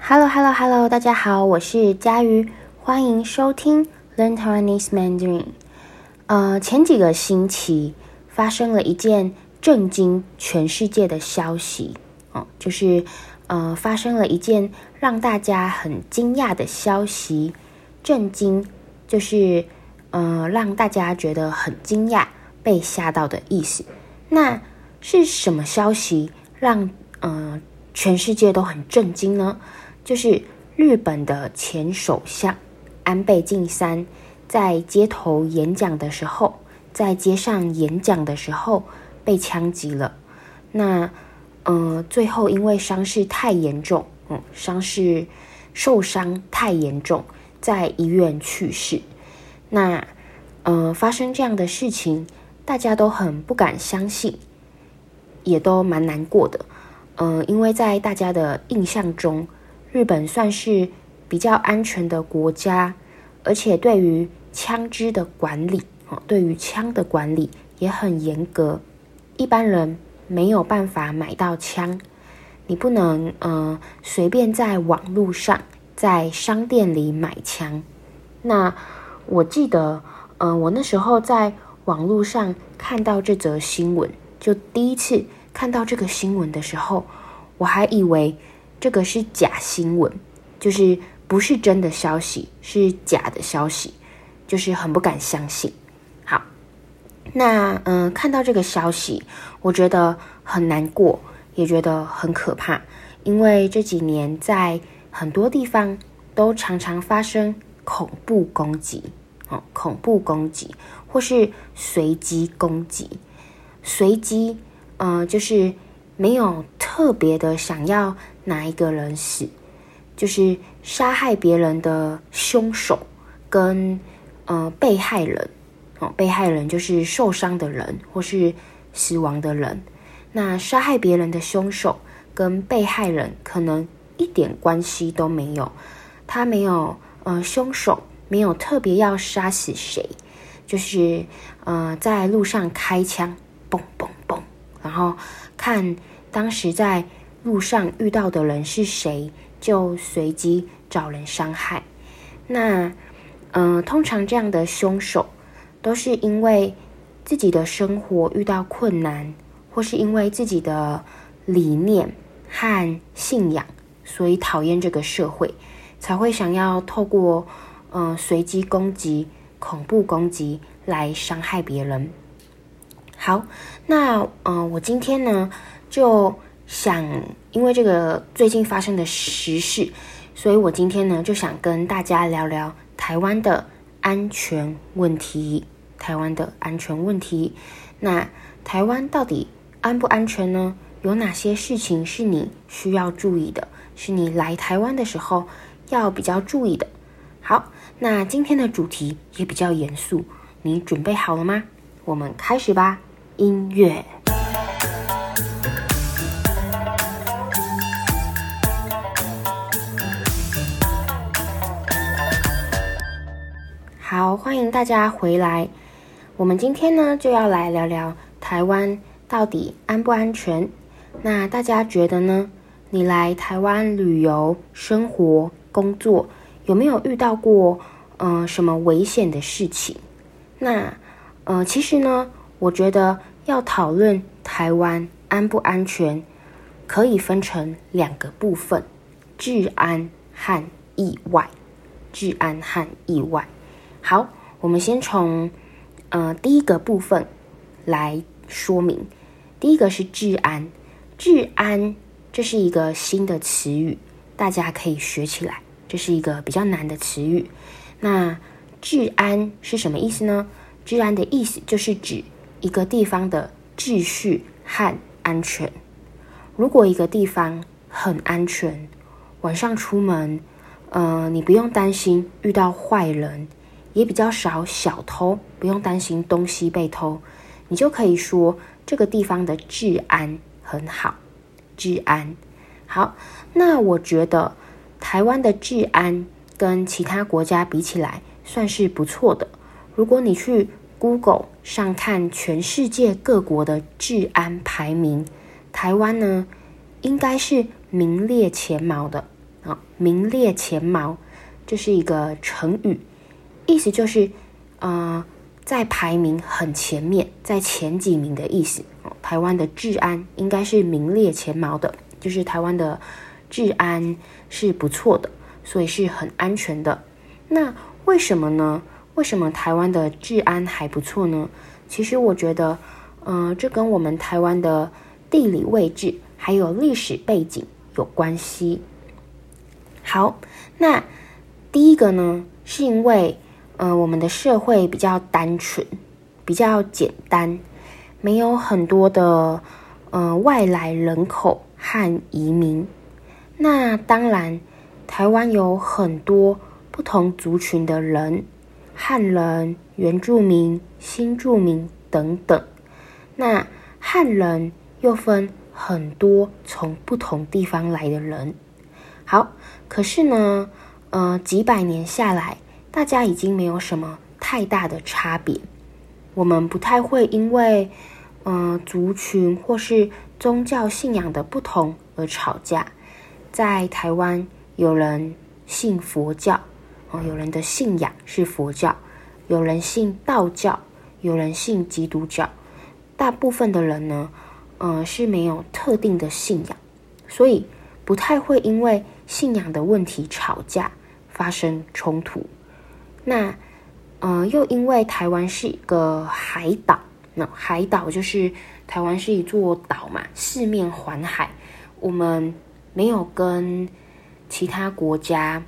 Hello，Hello，Hello，大家好，我是佳瑜，欢迎收听 Learn Taiwanese Mandarin。呃，前几个星期发生了一件震惊全世界的消息哦，就是呃，发生了一件让大家很惊讶的消息。震惊就是呃，让大家觉得很惊讶、被吓到的意思。那是什么消息让呃全世界都很震惊呢？就是日本的前首相安倍晋三。在街头演讲的时候，在街上演讲的时候被枪击了。那，呃，最后因为伤势太严重，嗯，伤势受伤太严重，在医院去世。那，呃，发生这样的事情，大家都很不敢相信，也都蛮难过的。呃，因为在大家的印象中，日本算是比较安全的国家，而且对于枪支的管理，哦，对于枪的管理也很严格，一般人没有办法买到枪，你不能呃随便在网络上在商店里买枪。那我记得，呃，我那时候在网络上看到这则新闻，就第一次看到这个新闻的时候，我还以为这个是假新闻，就是不是真的消息，是假的消息。就是很不敢相信。好，那嗯、看到这个消息，我觉得很难过，也觉得很可怕，因为这几年在很多地方都常常发生恐怖攻击，哦，恐怖攻击或是随机攻击。随机，嗯，就是没有特别的想要哪一个人死，就是杀害别人的凶手跟。呃，被害人，哦，被害人就是受伤的人或是死亡的人。那杀害别人的凶手跟被害人可能一点关系都没有，他没有，呃，凶手没有特别要杀死谁，就是呃，在路上开枪，嘣嘣嘣，然后看当时在路上遇到的人是谁，就随机找人伤害。那。嗯、呃，通常这样的凶手都是因为自己的生活遇到困难，或是因为自己的理念和信仰，所以讨厌这个社会，才会想要透过嗯、呃、随机攻击、恐怖攻击来伤害别人。好，那嗯、呃，我今天呢就想，因为这个最近发生的时事，所以我今天呢就想跟大家聊聊。台湾的安全问题，台湾的安全问题。那台湾到底安不安全呢？有哪些事情是你需要注意的？是你来台湾的时候要比较注意的。好，那今天的主题也比较严肃，你准备好了吗？我们开始吧，音乐。好，欢迎大家回来。我们今天呢，就要来聊聊台湾到底安不安全？那大家觉得呢？你来台湾旅游、生活、工作，有没有遇到过呃什么危险的事情？那呃，其实呢，我觉得要讨论台湾安不安全，可以分成两个部分：治安和意外。治安和意外。好，我们先从呃第一个部分来说明。第一个是治安，治安这是一个新的词语，大家可以学起来。这是一个比较难的词语。那治安是什么意思呢？治安的意思就是指一个地方的秩序和安全。如果一个地方很安全，晚上出门，呃，你不用担心遇到坏人。也比较少小偷，不用担心东西被偷，你就可以说这个地方的治安很好。治安好，那我觉得台湾的治安跟其他国家比起来算是不错的。如果你去 Google 上看全世界各国的治安排名，台湾呢应该是名列前茅的。啊，名列前茅，这是一个成语，意思就是，呃，在排名很前面，在前几名的意思。台湾的治安应该是名列前茅的，就是台湾的治安是不错的，所以是很安全的。那为什么呢？为什么台湾的治安还不错呢？其实我觉得，嗯、这跟我们台湾的地理位置还有历史背景有关系。好，那第一个呢，是因为，呃，我们的社会比较单纯，比较简单，没有很多的，呃，外来人口和移民。那当然，台湾有很多不同族群的人。汉人、原住民、新住民等等，那汉人又分很多从不同地方来的人。好，可是呢，呃，几百年下来，大家已经没有什么太大的差别。我们不太会因为，呃，族群或是宗教信仰的不同而吵架。在台湾，有人信佛教。哦，有人的信仰是佛教，有人信道教，有人信基督教。大部分的人呢，呃，是没有特定的信仰，所以不太会因为信仰的问题吵架、发生冲突。那，呃，又因为台湾是一个海岛，那海岛就是台湾是一座岛嘛，四面环海，我们没有跟其他国家。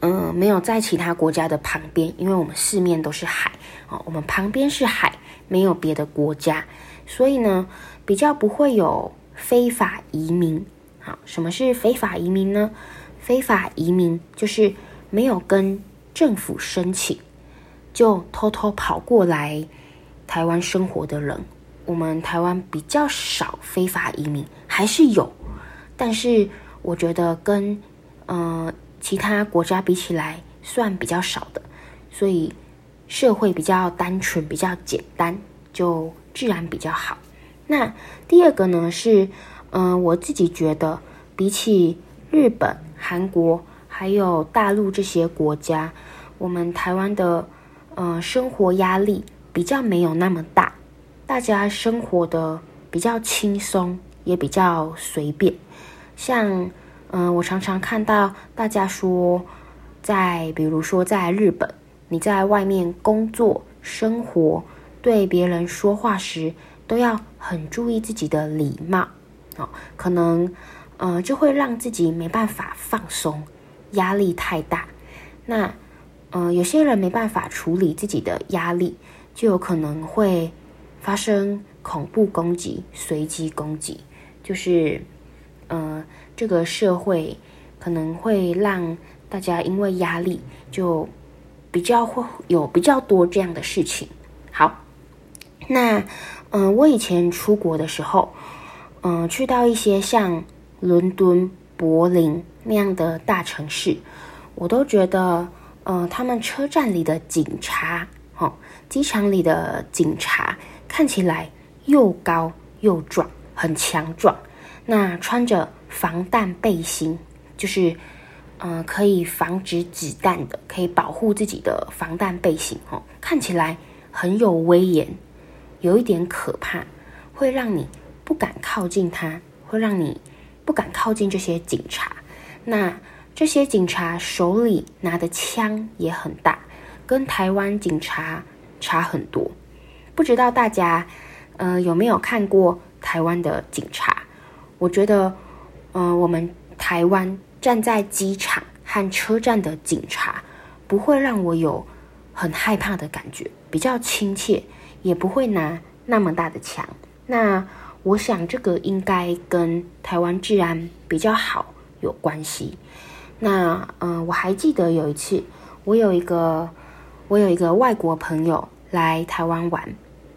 嗯，没有在其他国家的旁边，因为我们四面都是海哦，我们旁边是海，没有别的国家，所以呢，比较不会有非法移民。好，什么是非法移民呢？非法移民就是没有跟政府申请，就偷偷跑过来台湾生活的人。我们台湾比较少非法移民，还是有，但是我觉得跟嗯。其他国家比起来算比较少的，所以社会比较单纯、比较简单，就治安比较好。那第二个呢是，嗯、我自己觉得比起日本、韩国还有大陆这些国家，我们台湾的呃生活压力比较没有那么大，大家生活的比较轻松，也比较随便，像。嗯，我常常看到大家说，在比如说在日本，你在外面工作、生活，对别人说话时都要很注意自己的礼貌，哦，可能，呃，就会让自己没办法放松，压力太大。那，呃，有些人没办法处理自己的压力，就有可能会发生恐怖攻击、随机攻击，就是，呃。这个社会可能会让大家因为压力，就比较会有比较多这样的事情。好，那嗯、我以前出国的时候，嗯、去到一些像伦敦、柏林那样的大城市，我都觉得，嗯、他们车站里的警察，哦，机场里的警察看起来又高又壮，很强壮。那穿着。防弹背心就是，呃，可以防止子弹的，可以保护自己的防弹背心哦，看起来很有威严，有一点可怕，会让你不敢靠近他，会让你不敢靠近这些警察。那这些警察手里拿的枪也很大，跟台湾警察差很多。不知道大家，呃，有没有看过台湾的警察？我觉得。嗯、我们台湾站在机场和车站的警察，不会让我有很害怕的感觉，比较亲切，也不会拿那么大的枪。那我想这个应该跟台湾治安比较好有关系。那嗯、我还记得有一次，我有一个我有一个外国朋友来台湾玩。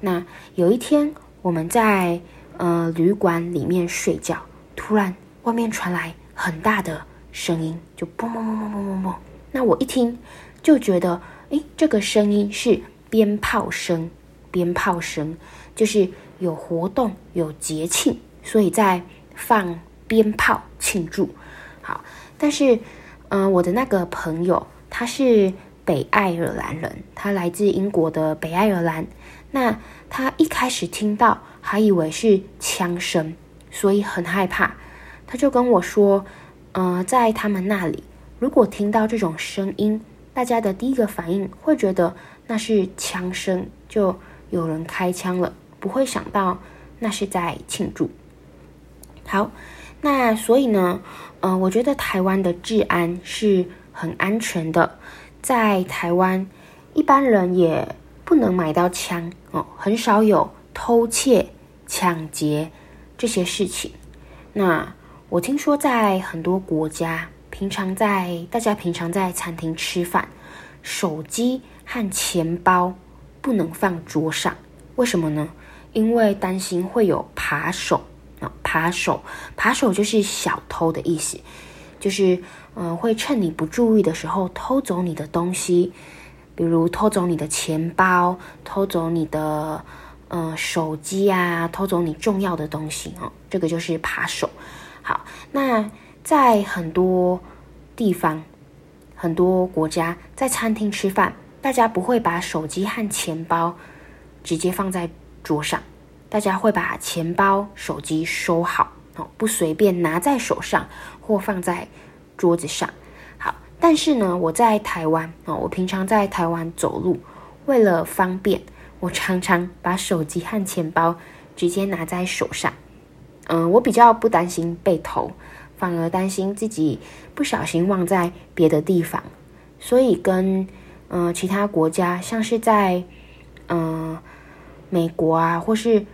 那有一天我们在呃旅馆里面睡觉，突然。外面传来很大的声音，就砰砰砰砰砰砰砰。那我一听就觉得，诶，这个声音是鞭炮声，鞭炮声就是有活动、有节庆，所以在放鞭炮庆祝。好，但是，嗯、我的那个朋友他是北爱尔兰人，他来自英国的北爱尔兰。那他一开始听到还以为是枪声，所以很害怕。他就跟我说，呃，在他们那里，如果听到这种声音，大家的第一个反应会觉得那是枪声，就有人开枪了，不会想到那是在庆祝。好，那所以呢，呃，我觉得台湾的治安是很安全的，在台湾一般人也不能买到枪哦，很少有偷窃、抢劫这些事情。那我听说在很多国家，平常在大家平常在餐厅吃饭，手机和钱包不能放桌上，为什么呢？因为担心会有扒手啊，扒手，扒手就是小偷的意思，就是嗯、会趁你不注意的时候偷走你的东西，比如偷走你的钱包，偷走你的呃手机啊，偷走你重要的东西哦，这个就是扒手。好，那在很多地方。很多国家在餐厅吃饭，大家不会把手机和钱包直接放在桌上，大家会把钱包、手机收好哦，不随便拿在手上或放在桌子上。好，但是呢，我在台湾哦，我平常在台湾走路，为了方便，我常常把手机和钱包直接拿在手上。嗯，我比较不担心被偷。反而担心自己不小心忘在别的地方，所以跟嗯、其他国家，像是在嗯、美国啊，或是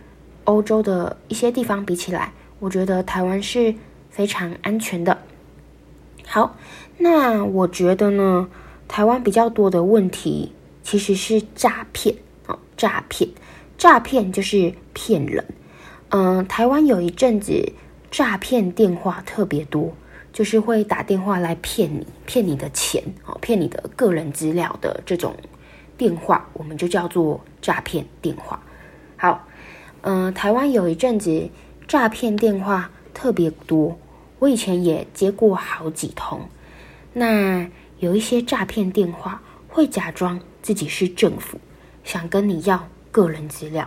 欧洲的一些地方比起来，我觉得台湾是非常安全的。好，那我觉得呢，台湾比较多的问题其实是诈骗，诈骗，诈骗就是骗人。嗯、台湾有一阵子。诈骗电话特别多，就是会打电话来骗你，骗你的钱哦，骗你的个人资料的这种电话，我们就叫做诈骗电话。好，嗯、台湾有一阵子诈骗电话特别多，我以前也接过好几通。那有一些诈骗电话会假装自己是政府，想跟你要个人资料；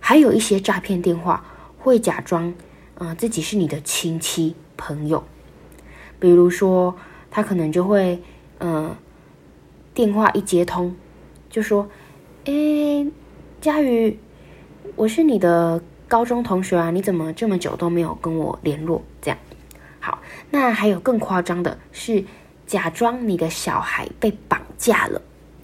还有一些诈骗电话会假装。呃，自己是你的亲戚朋友，比如说他可能就会，嗯、呃，电话一接通，就说：“哎，佳瑜，我是你的高中同学啊，你怎么这么久都没有跟我联络？”这样，好，那还有更夸张的是，假装你的小孩被绑架了，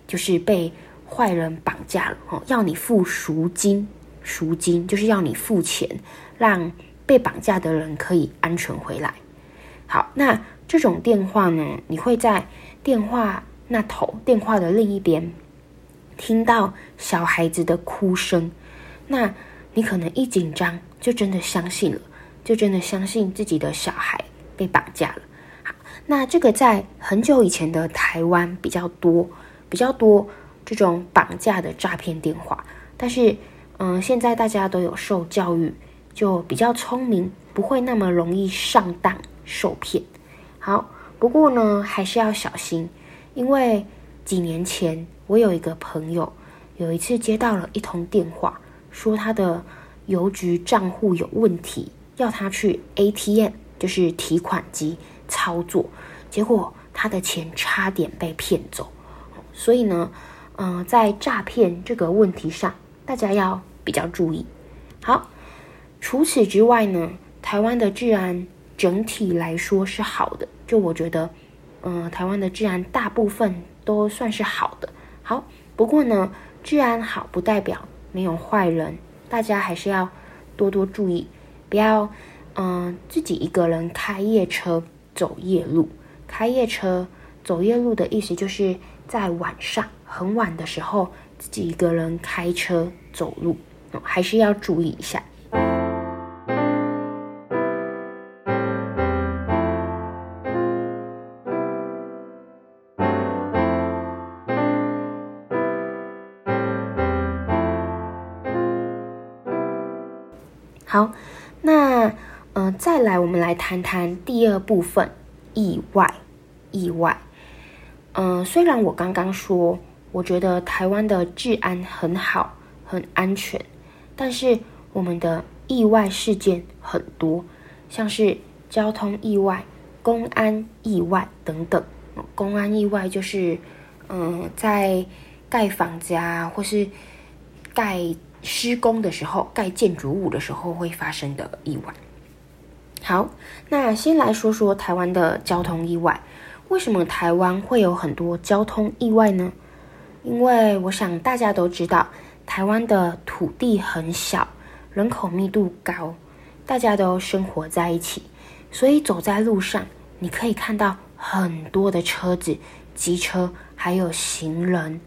就是被坏人绑架了哦，要你付赎金，赎金就是要你付钱，让。被绑架的人可以安全回来。好，那这种电话呢，你会在电话那头，电话的另一边听到小孩子的哭声。那你可能一紧张，就真的相信了，就真的相信自己的小孩被绑架了。好，那这个在很久以前的台湾比较多，比较多这种绑架的诈骗电话。但是，嗯，现在大家都有受教育。就比较聪明，不会那么容易上当受骗。好，不过呢，还是要小心，因为几年前我有一个朋友，有一次接到了一通电话，说他的邮局账户有问题，要他去 ATM，就是提款机操作，结果他的钱差点被骗走。所以呢，嗯、在诈骗这个问题上，大家要比较注意。好。除此之外呢，台湾的治安整体来说是好的。就我觉得，嗯、台湾的治安大部分都算是好的。好，不过呢，治安好不代表没有坏人，大家还是要多多注意，不要嗯、自己一个人开夜车走夜路。开夜车走夜路的意思就是在晚上很晚的时候自己一个人开车走路，还是要注意一下。好，那嗯、再来我们来谈谈第二部分，意外，意外。嗯、呃，虽然我刚刚说，我觉得台湾的治安很好，很安全，但是我们的意外事件很多，像是交通意外、公安意外等等。公安意外就是，嗯、在盖房子啊，或是盖施工的时候、盖建筑物的时候会发生的意外。好，那先来说说台湾的交通意外。为什么台湾会有很多交通意外呢？因为我想大家都知道，台湾的土地很小，人口密度高，大家都生活在一起，所以走在路上，你可以看到很多的车子、机车，还有行人。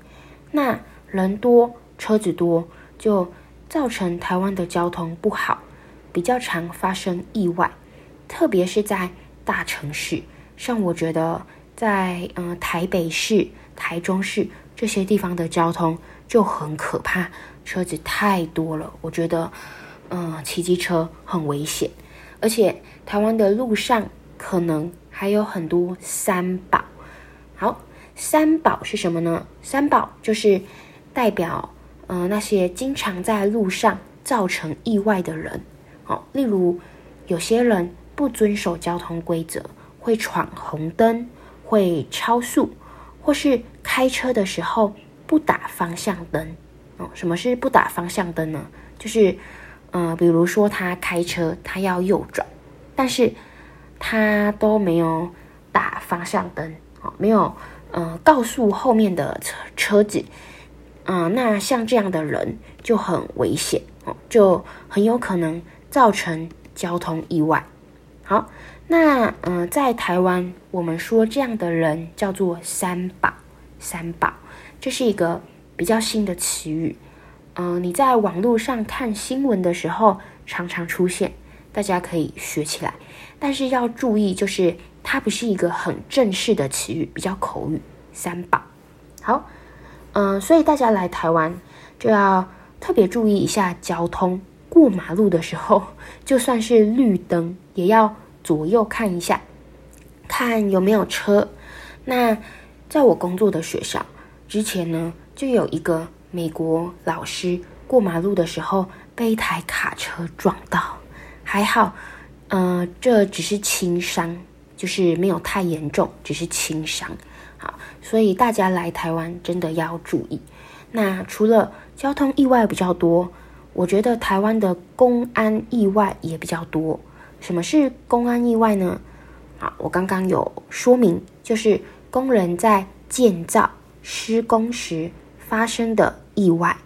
那人多，车子多，就造成台湾的交通不好，比较常发生意外，特别是在大城市。像我觉得在嗯台北市、台中市这些地方的交通就很可怕，车子太多了，我觉得嗯骑机车很危险，而且台湾的路上可能还有很多三宝。好，三宝是什么呢？三宝就是代表嗯那些经常在路上造成意外的人。好，例如有些人不遵守交通规则。会闯红灯，会超速，或是开车的时候不打方向灯。哦，什么是不打方向灯呢？就是，呃，比如说他开车，他要右转，但是他都没有打方向灯，哦，没有，呃，告诉后面的车车子，嗯、那像这样的人就很危险，哦，就很有可能造成交通意外。好。那嗯、呃，在台湾，我们说这样的人叫做三宝。三宝，这是一个比较新的词语。嗯、呃，你在网络上看新闻的时候，常常出现，大家可以学起来。但是要注意，就是它不是一个很正式的词语，比较口语。三宝，好，嗯、所以大家来台湾就要特别注意一下交通。过马路的时候，就算是绿灯，也要。左右看一下，看有没有车。那在我工作的学校之前呢，就有一个美国老师过马路的时候被一台卡车撞到，还好，呃，这只是轻伤，就是没有太严重，只是轻伤。好，所以大家来台湾真的要注意。那除了交通意外比较多，我觉得台湾的公安意外也比较多。什么是公安意外呢？啊，我刚刚有说明，就是工人在建造施工时发生的意外。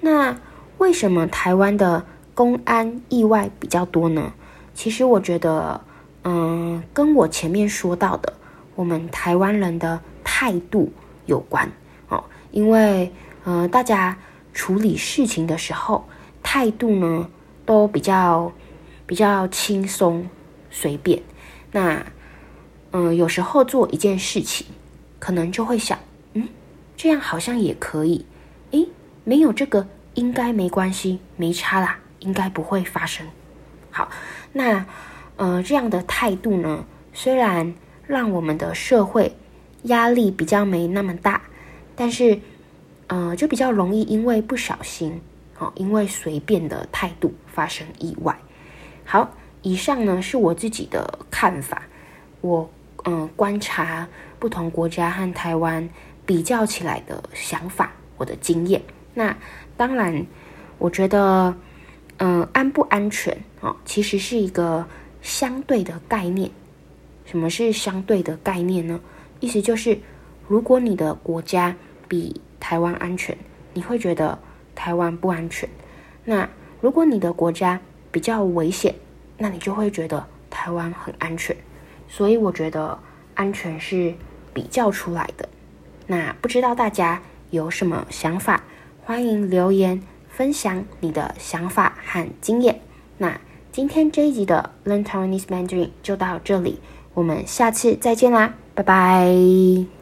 那为什么台湾的公安意外比较多呢？其实我觉得，嗯，跟我前面说到的，我们台湾人的态度有关哦。因为，呃，大家处理事情的时候，态度呢都比较。比较轻松随便，那嗯，有时候做一件事情，可能就会想，嗯，这样好像也可以，诶，没有这个应该没关系，没差啦，应该不会发生。好，那呃，这样的态度呢，虽然让我们的社会压力比较没那么大，但是呃，就比较容易因为不小心，哦，因为随便的态度发生意外。好，以上呢是我自己的看法，我嗯、观察不同国家和台湾比较起来的想法，我的经验。那当然，我觉得嗯、安不安全啊、其实是一个相对的概念。什么是相对的概念呢？意思就是，如果你的国家比台湾安全，你会觉得台湾不安全。那如果你的国家比较危险，那你就会觉得台湾很安全，所以我觉得安全是比较出来的。那不知道大家有什么想法，欢迎留言分享你的想法和经验。那今天这一集的 Learn Taiwanese Mandarin 就到这里，我们下次再见啦，拜拜。